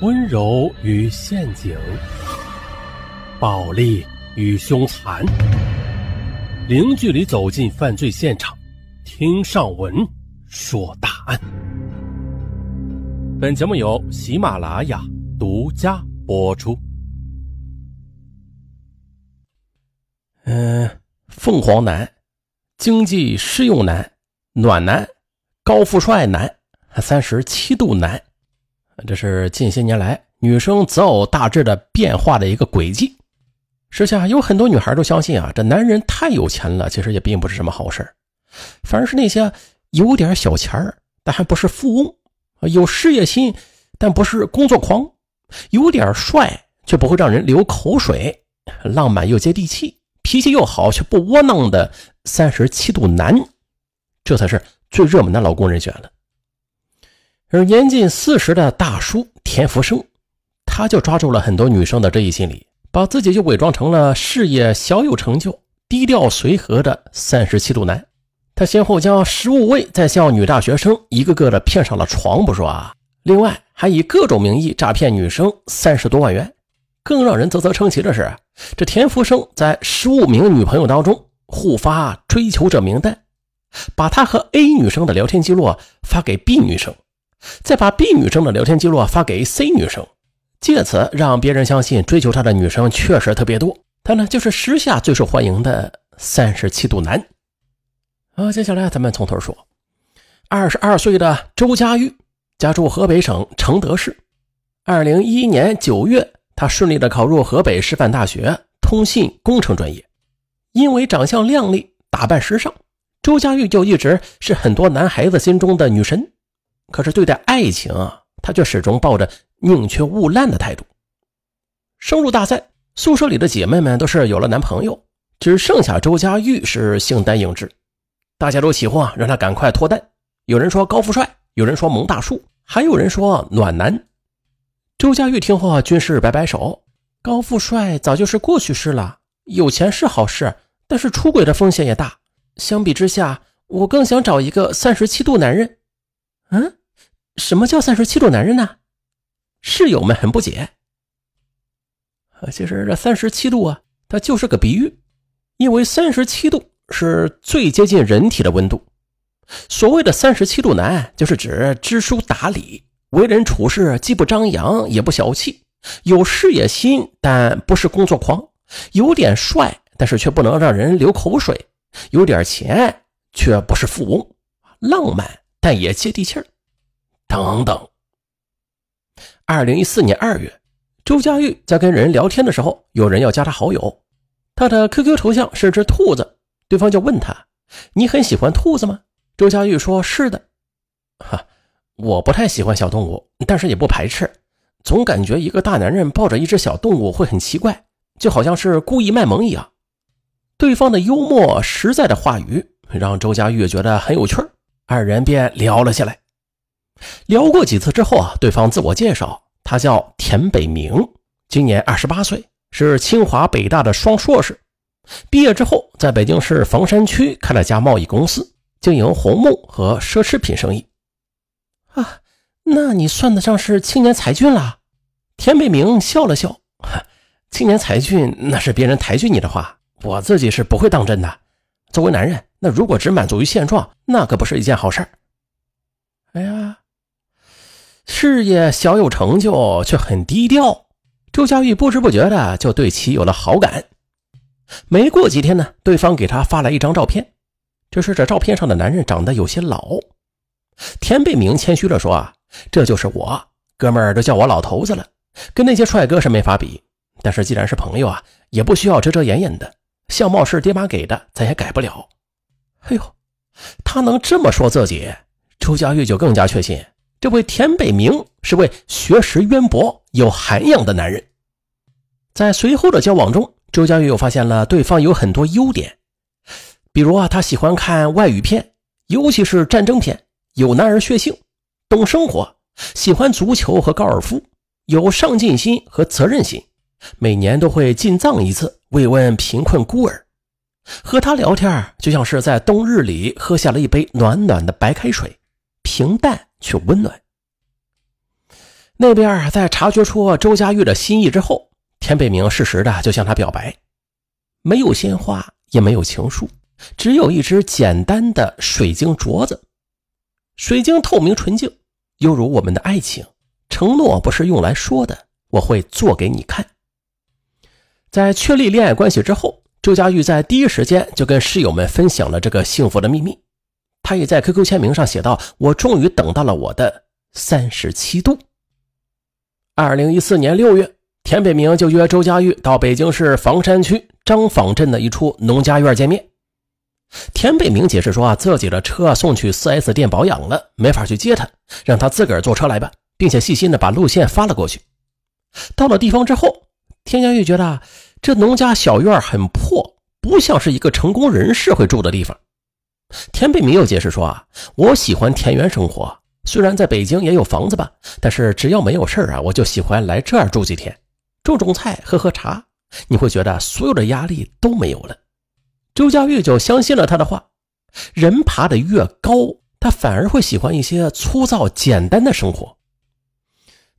温柔与陷阱，暴力与凶残，零距离走进犯罪现场，听上文说大案。本节目由喜马拉雅独家播出。嗯，凤凰男，经济适用男，暖男，高富帅男，三十七度男。这是近些年来女生择偶大致的变化的一个轨迹。时下有很多女孩都相信啊，这男人太有钱了，其实也并不是什么好事反而是那些有点小钱儿，但还不是富翁，有事业心，但不是工作狂，有点帅却不会让人流口水，浪漫又接地气，脾气又好却不窝囊的三十七度男，这才是最热门的老公人选了。而年近四十的大叔田福生，他就抓住了很多女生的这一心理，把自己就伪装成了事业小有成就、低调随和的三十七度男。他先后将十五位在校女大学生一个个的骗上了床不说啊，另外还以各种名义诈骗女生三十多万元。更让人啧啧称奇的是，这田福生在十五名女朋友当中互发追求者名单，把他和 A 女生的聊天记录发给 B 女生。再把 B 女生的聊天记录发给 C 女生，借此让别人相信追求她的女生确实特别多。他呢，就是时下最受欢迎的三十七度男。啊，接下来咱们从头说。二十二岁的周佳玉，家住河北省承德市。二零一一年九月，他顺利的考入河北师范大学通信工程专业。因为长相靓丽，打扮时尚，周佳玉就一直是很多男孩子心中的女神。可是对待爱情啊，他却始终抱着宁缺毋滥的态度。升入大赛，宿舍里的姐妹们都是有了男朋友，只剩下周佳玉是形单影只。大家都起哄啊让她赶快脱单。有人说高富帅，有人说萌大叔，还有人说暖男。周佳玉听后啊，均是摆摆手：“高富帅早就是过去式了。有钱是好事，但是出轨的风险也大。相比之下，我更想找一个三十七度男人。”嗯。什么叫三十七度男人呢？室友们很不解。其实这三十七度啊，它就是个比喻，因为三十七度是最接近人体的温度。所谓的三十七度男，就是指知书达理，为人处事既不张扬也不小气，有事业心但不是工作狂，有点帅但是却不能让人流口水，有点钱却不是富翁，浪漫但也接地气儿。等等。二零一四年二月，周佳玉在跟人聊天的时候，有人要加他好友，他的 QQ 头像是只兔子，对方就问他：“你很喜欢兔子吗？”周佳玉说：“是的。”哈，我不太喜欢小动物，但是也不排斥，总感觉一个大男人抱着一只小动物会很奇怪，就好像是故意卖萌一样。对方的幽默实在的话语让周佳玉觉得很有趣二人便聊了起来。聊过几次之后啊，对方自我介绍，他叫田北明，今年二十八岁，是清华北大的双硕士。毕业之后，在北京市房山区开了家贸易公司，经营红木和奢侈品生意。啊，那你算得上是青年才俊了。田北明笑了笑，青年才俊那是别人抬举你的话，我自己是不会当真的。作为男人，那如果只满足于现状，那可不是一件好事儿哎呀。事业小有成就，却很低调。周佳玉不知不觉的就对其有了好感。没过几天呢，对方给他发来一张照片，就是这照片上的男人长得有些老。田北明谦虚的说：“啊，这就是我，哥们儿都叫我老头子了，跟那些帅哥是没法比。但是既然是朋友啊，也不需要遮遮掩掩的。相貌是爹妈给的，咱也改不了。”哎呦，他能这么说自己，周佳玉就更加确信。这位田北明是位学识渊博、有涵养的男人。在随后的交往中，周佳玉又发现了对方有很多优点，比如啊，他喜欢看外语片，尤其是战争片，有男儿血性，懂生活，喜欢足球和高尔夫，有上进心和责任心，每年都会进藏一次，慰问贫困孤儿。和他聊天就像是在冬日里喝下了一杯暖暖的白开水，平淡。却温暖。那边在察觉出周佳玉的心意之后，田北明适时的就向她表白，没有鲜花，也没有情书，只有一只简单的水晶镯子，水晶透明纯净，犹如我们的爱情。承诺不是用来说的，我会做给你看。在确立恋爱关系之后，周佳玉在第一时间就跟室友们分享了这个幸福的秘密。他也在 QQ 签名上写道：“我终于等到了我的三十七度。”二零一四年六月，田北明就约周佳玉到北京市房山区张坊镇的一处农家院见面。田北明解释说：“啊，自己的车送去 4S 店保养了，没法去接他，让他自个儿坐车来吧，并且细心的把路线发了过去。”到了地方之后，田佳玉觉得这农家小院很破，不像是一个成功人士会住的地方。田北明又解释说：“啊，我喜欢田园生活。”虽然在北京也有房子吧，但是只要没有事啊，我就喜欢来这儿住几天，种种菜，喝喝茶。你会觉得所有的压力都没有了。周佳玉就相信了他的话。人爬得越高，他反而会喜欢一些粗糙简单的生活。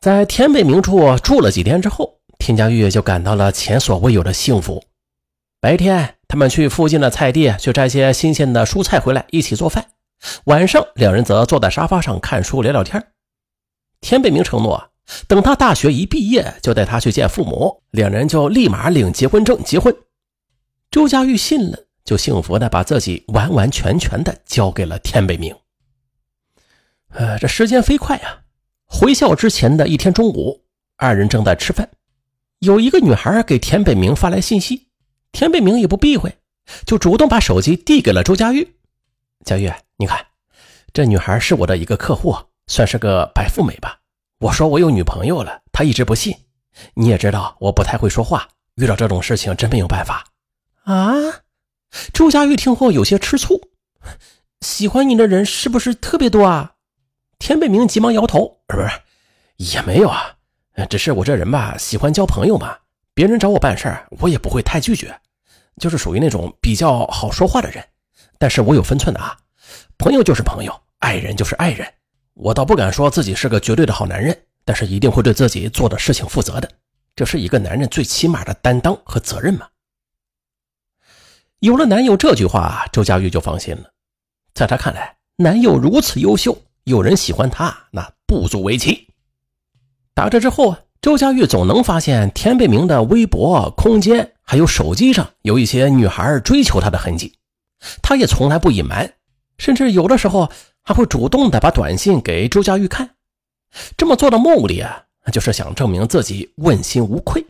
在田北明处住了几天之后，田佳玉就感到了前所未有的幸福。白天，他们去附近的菜地去摘些新鲜的蔬菜回来，一起做饭。晚上，两人则坐在沙发上看书聊聊天。田北明承诺，等他大学一毕业，就带他去见父母，两人就立马领结婚证结婚。周佳玉信了，就幸福的把自己完完全全的交给了田北明。呃，这时间飞快啊！回校之前的一天中午，二人正在吃饭，有一个女孩给田北明发来信息，田北明也不避讳，就主动把手机递给了周佳玉。佳玉，你看，这女孩是我的一个客户，算是个白富美吧。我说我有女朋友了，她一直不信。你也知道我不太会说话，遇到这种事情真没有办法。啊！周佳玉听后有些吃醋，喜欢你的人是不是特别多啊？田北明急忙摇头，不是，也没有啊，只是我这人吧，喜欢交朋友嘛。别人找我办事儿，我也不会太拒绝，就是属于那种比较好说话的人。但是我有分寸的啊，朋友就是朋友，爱人就是爱人。我倒不敢说自己是个绝对的好男人，但是一定会对自己做的事情负责的。这是一个男人最起码的担当和责任嘛。有了男友这句话，周佳玉就放心了。在她看来，男友如此优秀，有人喜欢他，那不足为奇。打这之后啊，周佳玉总能发现田北明的微博、空间还有手机上有一些女孩追求他的痕迹。他也从来不隐瞒，甚至有的时候还会主动的把短信给周佳玉看。这么做的目的啊，就是想证明自己问心无愧。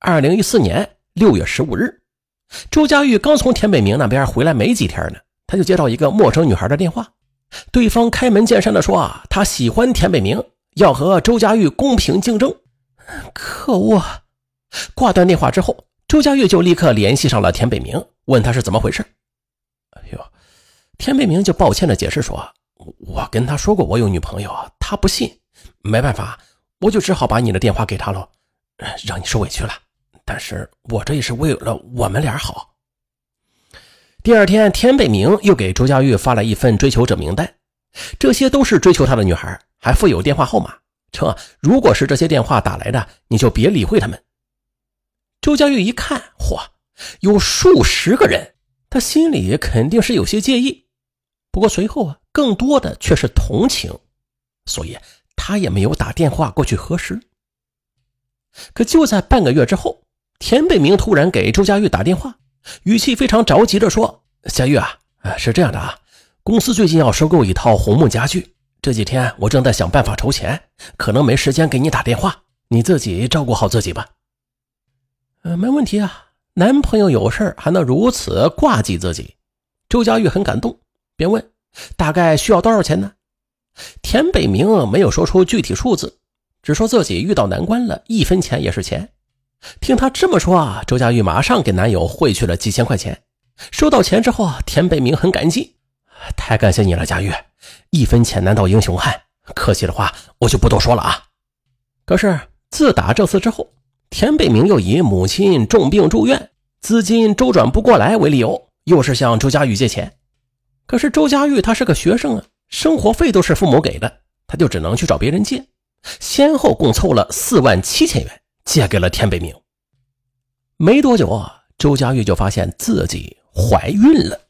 二零一四年六月十五日，周佳玉刚从田北明那边回来没几天呢，他就接到一个陌生女孩的电话，对方开门见山的说啊，他喜欢田北明，要和周佳玉公平竞争。可恶！挂断电话之后。周佳玉就立刻联系上了田北明，问他是怎么回事。哎呦，田北明就抱歉的解释说：“我跟他说过我有女朋友，他不信，没办法，我就只好把你的电话给他喽，让你受委屈了。但是我这也是为了我们俩好。”第二天，田北明又给周佳玉发了一份追求者名单，这些都是追求他的女孩，还附有电话号码，称啊如果是这些电话打来的，你就别理会他们。周佳玉一看，嚯，有数十个人，他心里肯定是有些介意。不过随后啊，更多的却是同情，所以他也没有打电话过去核实。可就在半个月之后，田北明突然给周佳玉打电话，语气非常着急的说：“佳玉啊，是这样的啊，公司最近要收购一套红木家具，这几天我正在想办法筹钱，可能没时间给你打电话，你自己照顾好自己吧。”呃，没问题啊，男朋友有事还能如此挂记自己，周佳玉很感动，便问：“大概需要多少钱呢？”田北明没有说出具体数字，只说自己遇到难关了，一分钱也是钱。听他这么说啊，周佳玉马上给男友汇去了几千块钱。收到钱之后啊，田北明很感激：“太感谢你了，佳玉，一分钱难倒英雄汉。客气的话，我就不多说了啊。”可是自打这次之后。田北明又以母亲重病住院，资金周转不过来为理由，又是向周佳玉借钱。可是周佳玉她是个学生啊，生活费都是父母给的，他就只能去找别人借，先后共凑了四万七千元，借给了田北明。没多久啊，周佳玉就发现自己怀孕了。